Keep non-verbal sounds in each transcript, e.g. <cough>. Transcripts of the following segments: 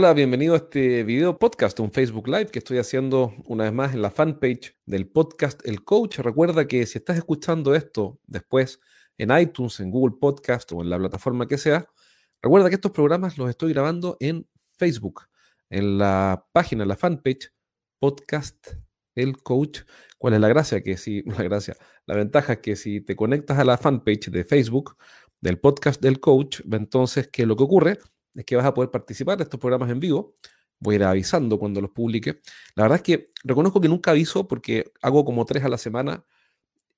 Hola, bienvenido a este video podcast, un Facebook Live que estoy haciendo una vez más en la fanpage del podcast El Coach. Recuerda que si estás escuchando esto después en iTunes, en Google Podcast o en la plataforma que sea, recuerda que estos programas los estoy grabando en Facebook, en la página, en la fanpage Podcast El Coach. ¿Cuál es la gracia? Que si, <laughs> la gracia, la ventaja es que si te conectas a la fanpage de Facebook del podcast del coach, entonces, ¿qué es lo que ocurre? Es que vas a poder participar de estos programas en vivo. Voy a ir avisando cuando los publique. La verdad es que reconozco que nunca aviso porque hago como tres a la semana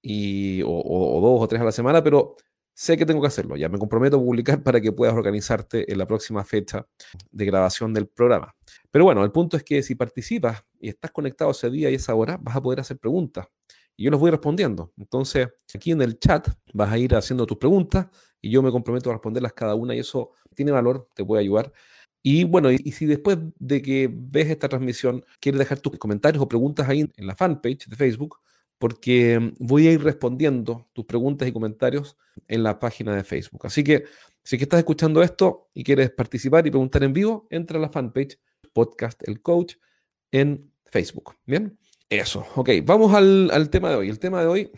y, o, dos o tres a la semana, pero sé que tengo que hacerlo. Ya me comprometo a publicar <laughs> para que puedas organizarte en la próxima fecha de grabación del programa. Pero bueno, el punto es que si participas y estás conectado ese día y esa hora, vas a poder hacer preguntas. Y yo los voy respondiendo. Entonces, aquí en el chat vas a ir haciendo tus preguntas y yo me comprometo a responderlas cada una y eso tiene valor, te puede ayudar. Y bueno, y, si después de que ves esta transmisión quieres dejar tus comentarios o preguntas ahí en la fanpage de Facebook, porque mm, voy a ir respondiendo tus preguntas y comentarios en la página de Facebook. Así que si que estás escuchando esto y quieres participar y preguntar en vivo, entra a la fanpage Podcast El Coach en Facebook. Bien, eso. Ok, vamos al, al tema de hoy. El tema de hoy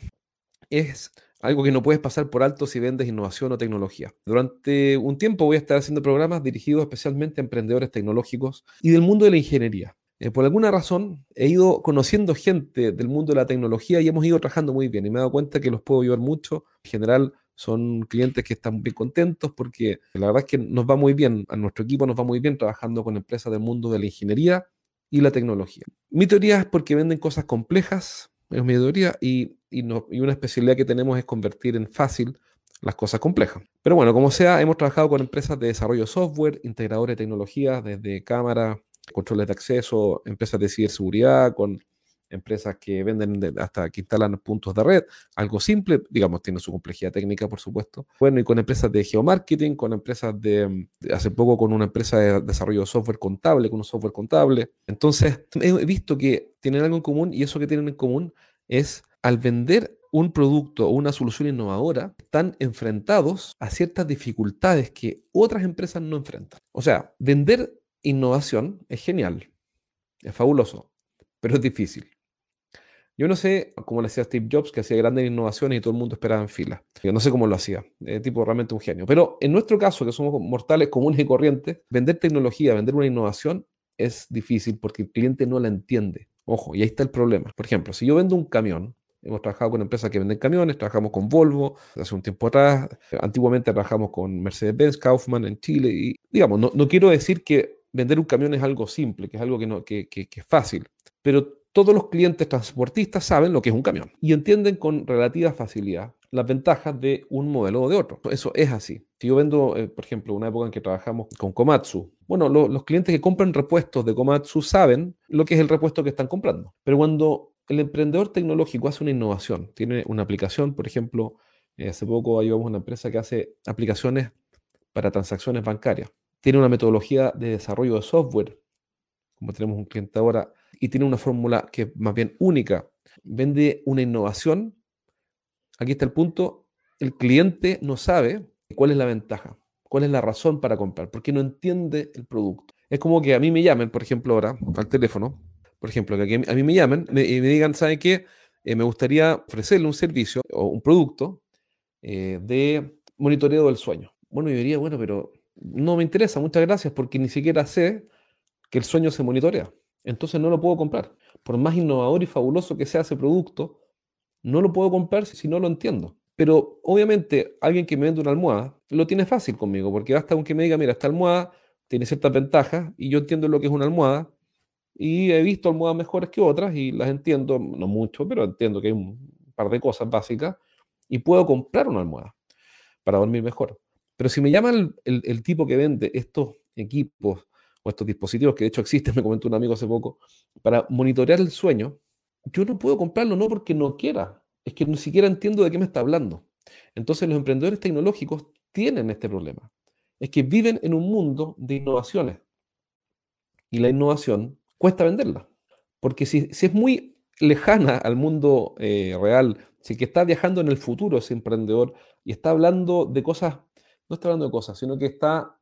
es algo que no puedes pasar por alto si vendes innovación o tecnología. Durante un tiempo voy a estar haciendo programas dirigidos especialmente a emprendedores tecnológicos y del mundo de la ingeniería. Eh, por alguna razón he ido conociendo gente del mundo de la tecnología y hemos ido trabajando muy bien y me he dado cuenta que los puedo ayudar mucho. En general son clientes que están bien contentos porque la verdad es que nos va muy bien, a nuestro equipo nos va muy bien trabajando con empresas del mundo de la ingeniería y la tecnología. Mi teoría es porque venden cosas complejas, es mi teoría, y y, una especialidad que tenemos es convertir en fácil las cosas complejas. Pero bueno, como sea, hemos trabajado con empresas de desarrollo de software, integradores de tecnología, desde cámara, controles de acceso, empresas de ciberseguridad, con empresas que venden hasta que instalan puntos de red, algo simple, digamos, tiene su complejidad técnica, por supuesto. Bueno, y con empresas de geomarketing, con empresas de, hace poco con una empresa de desarrollo de software contable, con un software contable. Entonces, he visto que tienen algo en común y eso que tienen en común es al vender un producto o una solución innovadora, están enfrentados a ciertas dificultades que otras empresas no enfrentan. O sea, vender innovación es genial, es fabuloso, pero es difícil. Yo no sé cómo le hacía Steve Jobs, que hacía grandes innovaciones y todo el mundo esperaba en fila. Yo no sé cómo lo hacía, es tipo realmente un genio. Pero en nuestro caso, que somos mortales comunes y corrientes, vender tecnología, vender una innovación es difícil porque el cliente no la entiende. Ojo, y ahí está el problema. Por ejemplo, si yo vendo un camión, Hemos trabajado con empresas que venden camiones, trabajamos con Volvo hace un tiempo atrás, antiguamente trabajamos con Mercedes-Benz, Kaufman en Chile y digamos, no, no, quiero decir que vender un camión es algo simple, que es algo que, no, que, que es fácil, pero todos los clientes transportistas saben lo que es un camión y entienden con relativa facilidad las ventajas de un modelo o de otro. Eso es así. Si yo vendo, eh, por ejemplo, una época en que trabajamos con Komatsu, bueno, los clientes que compran repuestos de Komatsu saben lo que es el repuesto que están comprando. Pero cuando el emprendedor tecnológico hace una innovación, tiene una aplicación, por ejemplo, eh, hace poco ayudamos a una empresa que hace aplicaciones para transacciones bancarias. Tiene una metodología de desarrollo de software, como tenemos un cliente ahora, y tiene una fórmula que es más bien única. Vende una innovación. Aquí está el punto. El cliente no sabe cuál es la ventaja, cuál es la razón para comprar, porque no entiende el producto. Es como que a mí me llamen, por ejemplo, ahora al teléfono por ejemplo, que a mí me llamen y me, digan, ¿sabe qué? Eh, me gustaría ofrecerle un servicio o un producto eh, de monitoreo del sueño. Bueno, yo diría, bueno, pero no me interesa, muchas gracias, porque ni siquiera sé que el sueño se monitorea. Entonces no lo puedo comprar. Por más innovador y fabuloso que sea ese producto, no lo puedo comprar si no lo entiendo. Pero obviamente alguien que me vende una almohada lo tiene fácil conmigo, porque basta con que me diga, mira, esta almohada tiene ciertas ventajas y yo entiendo lo que es una almohada y he visto almohadas mejores que otras y las entiendo, no mucho, pero entiendo que hay un par de cosas básicas y puedo comprar una almohada para dormir mejor. Pero si me llama el, tipo que vende estos equipos o estos dispositivos, que de hecho existen, <laughs> me comentó un amigo hace poco, para monitorear el sueño, yo no puedo comprarlo no porque no quiera, es que ni siquiera entiendo de qué me está hablando. Entonces los emprendedores tecnológicos tienen este problema. Es que viven en un mundo de innovaciones. Y la innovación cuesta venderla. Porque si, es muy lejana al mundo eh, real, si que está viajando en el futuro ese emprendedor y está hablando de cosas, no está hablando de cosas, sino que está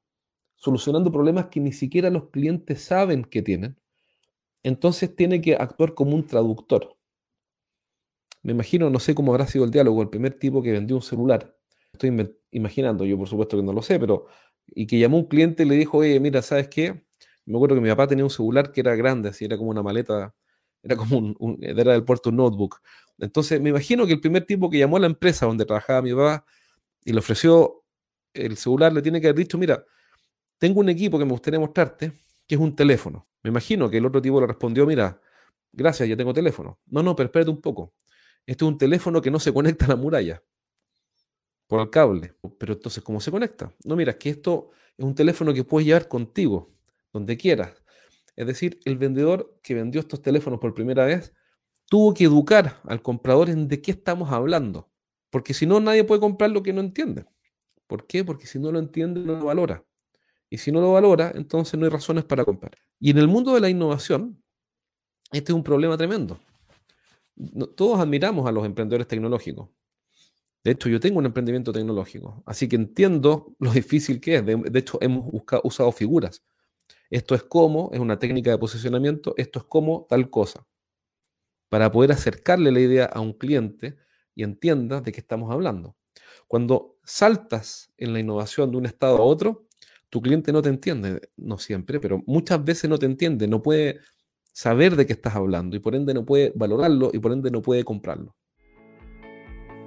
solucionando problemas que ni siquiera los clientes saben que tienen, entonces tiene que actuar como un traductor. Me imagino, no sé cómo habrá sido el diálogo, el primer tipo que vendió un celular. Estoy imaginando, yo por supuesto que no lo sé, pero. Y que llamó un cliente y le dijo, oye, mira, ¿sabes qué? Me acuerdo que mi papá tenía un celular que era grande, así era como una maleta, era como un, era del puerto notebook. Entonces, me imagino que el primer tipo que llamó a la empresa donde trabajaba mi papá y le ofreció el celular, le tiene que haber dicho, mira, tengo un equipo que me gustaría mostrarte, que es un teléfono. Me imagino que el otro tipo le respondió, mira, gracias, ya tengo teléfono. No, no, pero espérate un poco. Este es un teléfono que no se conecta a la muralla por el cable. Pero entonces, ¿cómo se conecta? No, mira, que esto es un teléfono que puedes llevar contigo, donde quieras. Es decir, el vendedor que vendió estos teléfonos por primera vez tuvo que educar al comprador en de qué estamos hablando. Porque si no, nadie puede comprar lo que no entiende. ¿Por qué? Porque si no lo entiende, no lo valora. Y si no lo valora, entonces no hay razones para comprar. Y en el mundo de la innovación, este es un problema tremendo. todos admiramos a los emprendedores tecnológicos. De hecho, yo tengo un emprendimiento tecnológico, así que entiendo lo difícil que es. De, hecho, hemos usado figuras. Esto es como, es una técnica de posicionamiento, esto es como tal cosa. Para poder acercarle la idea a un cliente y entienda de qué estamos hablando. Cuando saltas en la innovación de un estado a otro, tu cliente no te entiende, no siempre, pero muchas veces no te entiende, no puede saber de qué estás hablando y por ende no puede valorarlo y por ende no puede comprarlo.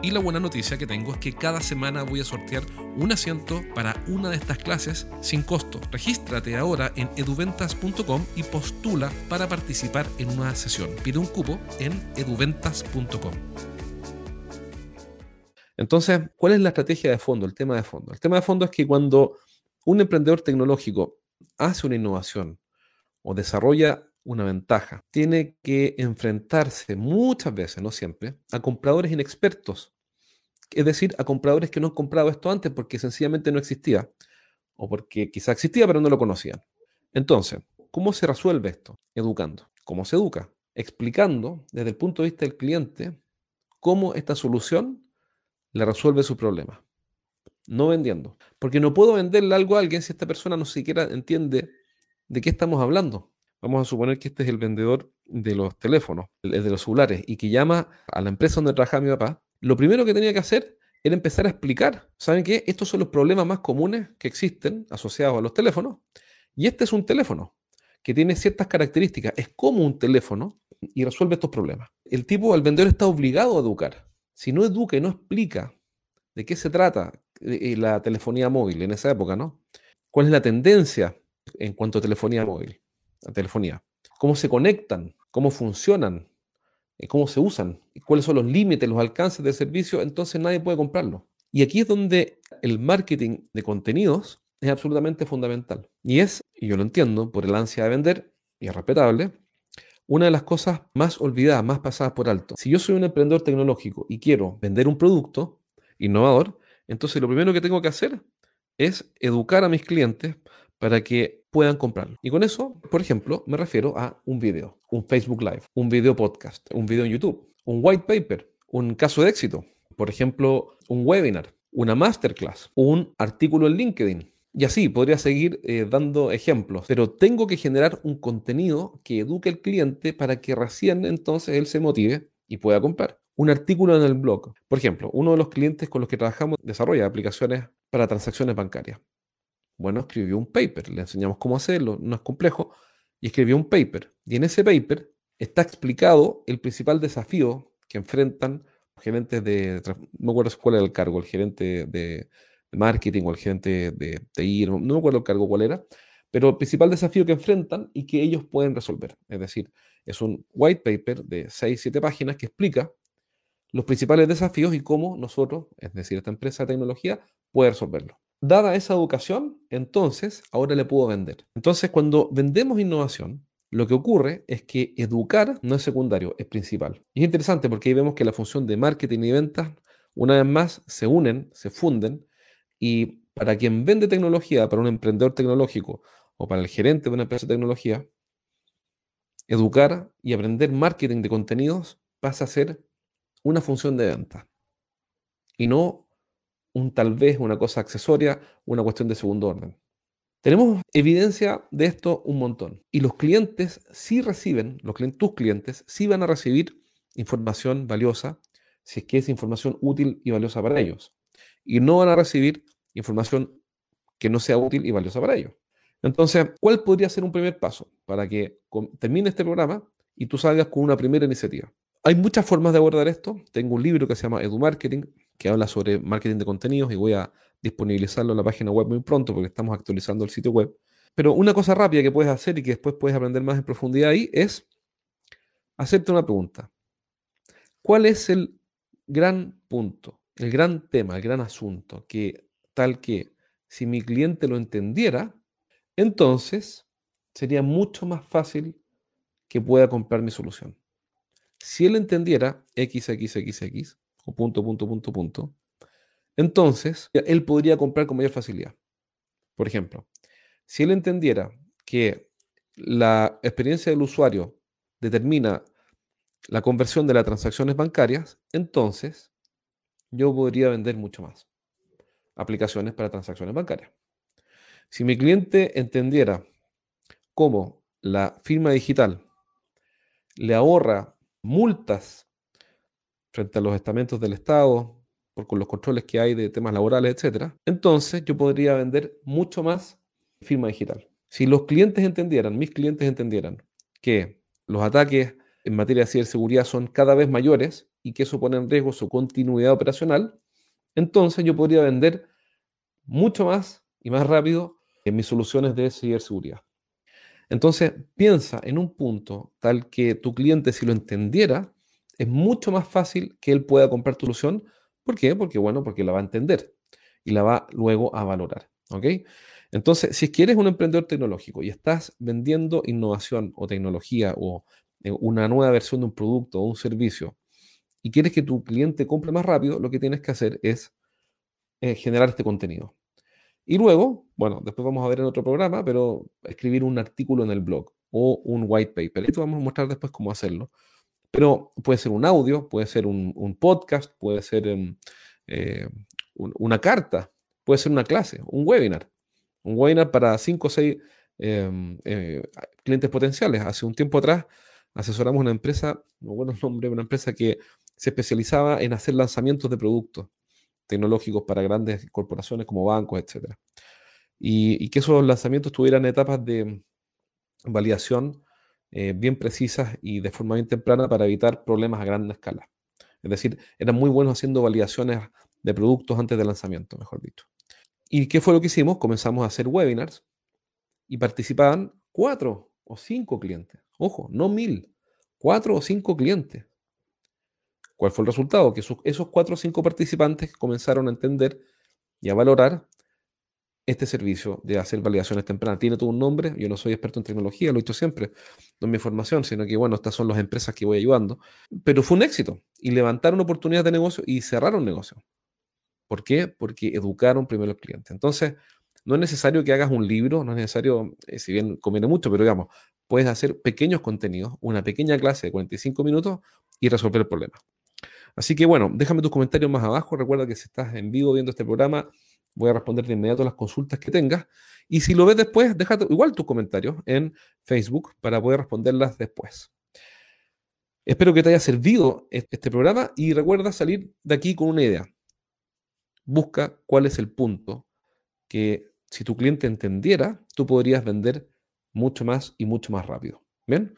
Y la buena noticia que tengo es que cada semana voy a sortear un asiento para una de estas clases sin costo. Regístrate ahora en eduventas.com y postula para participar en una sesión. Pide un cupo en eduventas.com. Entonces, ¿cuál es la estrategia de fondo, el tema de fondo? El tema de fondo es que cuando un emprendedor tecnológico hace una innovación o desarrolla una ventaja. Tiene que enfrentarse muchas veces, no siempre, a compradores inexpertos. Es decir, a compradores que no han comprado esto antes porque sencillamente no existía. O porque quizá existía pero no lo conocían. Entonces, ¿cómo se resuelve esto? Educando. ¿Cómo se educa? Explicando desde el punto de vista del cliente cómo esta solución le resuelve su problema. No vendiendo. Porque no puedo venderle algo a alguien si esta persona no siquiera entiende de qué estamos hablando. Vamos a suponer que este es el vendedor de los teléfonos, el de los celulares, y que llama a la empresa donde trabajaba mi papá. Lo primero que tenía que hacer era empezar a explicar, ¿saben qué? Estos son los problemas más comunes que existen asociados a los teléfonos. Y este es un teléfono que tiene ciertas características, es como un teléfono y resuelve estos problemas. El tipo, el vendedor está obligado a educar. Si no educa y no explica de qué se trata eh, la telefonía móvil en esa época, ¿no? ¿Cuál es la tendencia en cuanto a telefonía móvil? La telefonía. Cómo se conectan, cómo funcionan, eh, cómo se usan, cuáles son los límites, los alcances del servicio, entonces nadie puede comprarlo. Y aquí es donde el marketing de contenidos es absolutamente fundamental. Y es, y yo lo entiendo, por el ansia de vender, y es respetable, una de las cosas más olvidadas, más pasadas por alto. Si yo soy un emprendedor tecnológico y quiero vender un producto innovador, entonces lo primero que tengo que hacer es educar a mis clientes para que puedan comprarlo. Y con eso, por ejemplo, me refiero a un video, un Facebook Live, un video podcast, un video en YouTube, un white paper, un caso de éxito, por ejemplo, un webinar, una masterclass, un artículo en LinkedIn. Y así podría seguir eh, dando ejemplos, pero tengo que generar un contenido que eduque al cliente para que recién entonces él se motive y pueda comprar. Un artículo en el blog. Por ejemplo, uno de los clientes con los que trabajamos desarrolla aplicaciones para transacciones bancarias. Bueno, escribió un paper, le enseñamos cómo hacerlo, no es complejo, y escribió un paper. Y en ese paper está explicado el principal desafío que enfrentan gerentes de, no me acuerdo cuál era el cargo, el gerente de, marketing o el gerente de TI, no, no me acuerdo el cargo cuál era, pero el principal desafío que enfrentan y que ellos pueden resolver. Es decir, es un white paper de 6, 7 páginas que explica los principales desafíos y cómo nosotros, es decir, esta empresa de tecnología, puede resolverlo. Dada esa educación, entonces ahora le puedo vender. Entonces, cuando vendemos innovación, Lo que ocurre es que educar no es secundario, es principal. Y es interesante porque ahí vemos que la función de marketing y ventas, una vez más, se unen, se funden, y para quien vende tecnología, para un emprendedor tecnológico o para el gerente de una empresa de tecnología, educar y aprender marketing de contenidos pasa a ser una función de venta y no tal vez una cosa accesoria, una cuestión de segundo orden. Tenemos evidencia de esto un montón. Y los clientes sí reciben, los tus clientes sí van a recibir información valiosa si es que es información útil y valiosa para ellos. Y no van a recibir información que no sea útil y valiosa para ellos. Entonces, ¿cuál podría ser un primer paso para que termine este programa y tú salgas con una primera iniciativa? Hay muchas formas de abordar esto. Tengo un libro que se llama Edu Marketing, que habla sobre marketing de contenidos y voy a disponibilizarlo en la página web muy pronto porque estamos actualizando el sitio web. Pero una cosa rápida que puedes hacer y que después puedes aprender más en profundidad ahí es hacerte una pregunta. ¿Cuál es el gran punto, el gran tema, el gran asunto que tal que si mi cliente lo entendiera, entonces sería mucho más fácil que pueda comprar mi solución. Si él entendiera XXXX punto, punto, punto, punto, entonces él podría comprar con mayor facilidad. Por ejemplo, si él entendiera que la experiencia del usuario determina la conversión de las transacciones bancarias, entonces yo podría vender mucho más aplicaciones para transacciones bancarias. Si mi cliente entendiera cómo la firma digital le ahorra multas frente a los estamentos del Estado, por con los controles que hay de temas laborales, etcétera, entonces yo podría vender mucho más firma digital. Si los clientes entendieran, mis clientes entendieran que los ataques en materia de ciberseguridad son cada vez mayores y que eso pone en riesgo su continuidad operacional, entonces yo podría vender mucho más y más rápido en mis soluciones de ciberseguridad. Entonces, piensa en un punto tal que tu cliente, si lo entendiera, es mucho más fácil que él pueda comprar tu solución. ¿Por qué? Porque, bueno, porque la va a entender y la va luego a valorar. ¿Ok? Entonces, si quieres un emprendedor tecnológico y estás vendiendo innovación o tecnología o eh, una nueva versión de un producto o un servicio y quieres que tu cliente compre más rápido, lo que tienes que hacer es eh, generar este contenido. Y luego, bueno, después vamos a ver en otro programa, pero escribir un artículo en el blog o un white paper. Esto vamos a mostrar después cómo hacerlo. Pero puede ser un audio, puede ser un, podcast, puede ser em, eh, una carta, puede ser una clase, un webinar. Un webinar para 5 o 6 em, eh, clientes potenciales. Hace un tiempo atrás asesoramos una empresa, no bueno el nombre, una empresa que se especializaba en hacer lanzamientos de productos tecnológicos para grandes corporaciones como bancos, etc. Y, que esos lanzamientos tuvieran etapas de validación eh, bien precisas y de forma bien temprana para evitar problemas a gran escala. Es decir, eran muy buenos haciendo validaciones de productos antes del lanzamiento, mejor dicho. ¿Y qué fue lo que hicimos? Comenzamos a hacer webinars y participaban cuatro o cinco clientes. Ojo, no mil, cuatro o cinco clientes. ¿Cuál fue el resultado? Que esos, cuatro o cinco participantes comenzaron a entender y a valorar este servicio de hacer validaciones tempranas. Tiene todo un nombre, yo no soy experto en tecnología, lo he dicho siempre, no es mi formación, sino que bueno, estas son las empresas que voy ayudando. Pero fue un éxito y levantaron oportunidades de negocio y cerraron negocio. ¿Por qué? Porque educaron primero al cliente. Entonces, no es necesario que hagas un libro, no es necesario, eh, si bien conviene mucho, pero digamos, puedes hacer pequeños contenidos, una pequeña clase de 45 minutos y resolver el problema. Así que bueno, déjame tus comentarios más abajo. Recuerda que si estás en vivo viendo este programa, voy a responder de inmediato las consultas que tengas. Y si lo ves después, déjate igual tus comentarios en Facebook para poder responderlas después. Espero que te haya servido este programa y recuerda salir de aquí con una idea. Busca cuál es el punto que si tu cliente entendiera, tú podrías vender mucho más y mucho más rápido. Bien,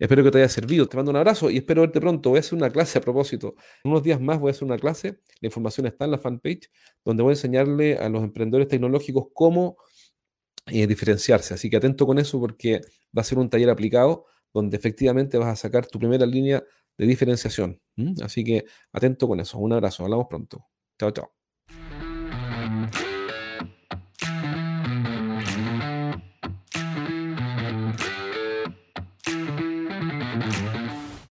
espero que te haya servido. Te mando un abrazo y espero verte pronto. Voy a hacer una clase a propósito. En unos días más voy a hacer una clase. La información está en la fanpage, donde voy a enseñarle a los emprendedores tecnológicos cómo eh, diferenciarse. Así que atento con eso porque va a ser un taller aplicado donde efectivamente vas a sacar tu primera línea de diferenciación. Así que atento con eso. Un abrazo. Hablamos pronto. Chao, chao.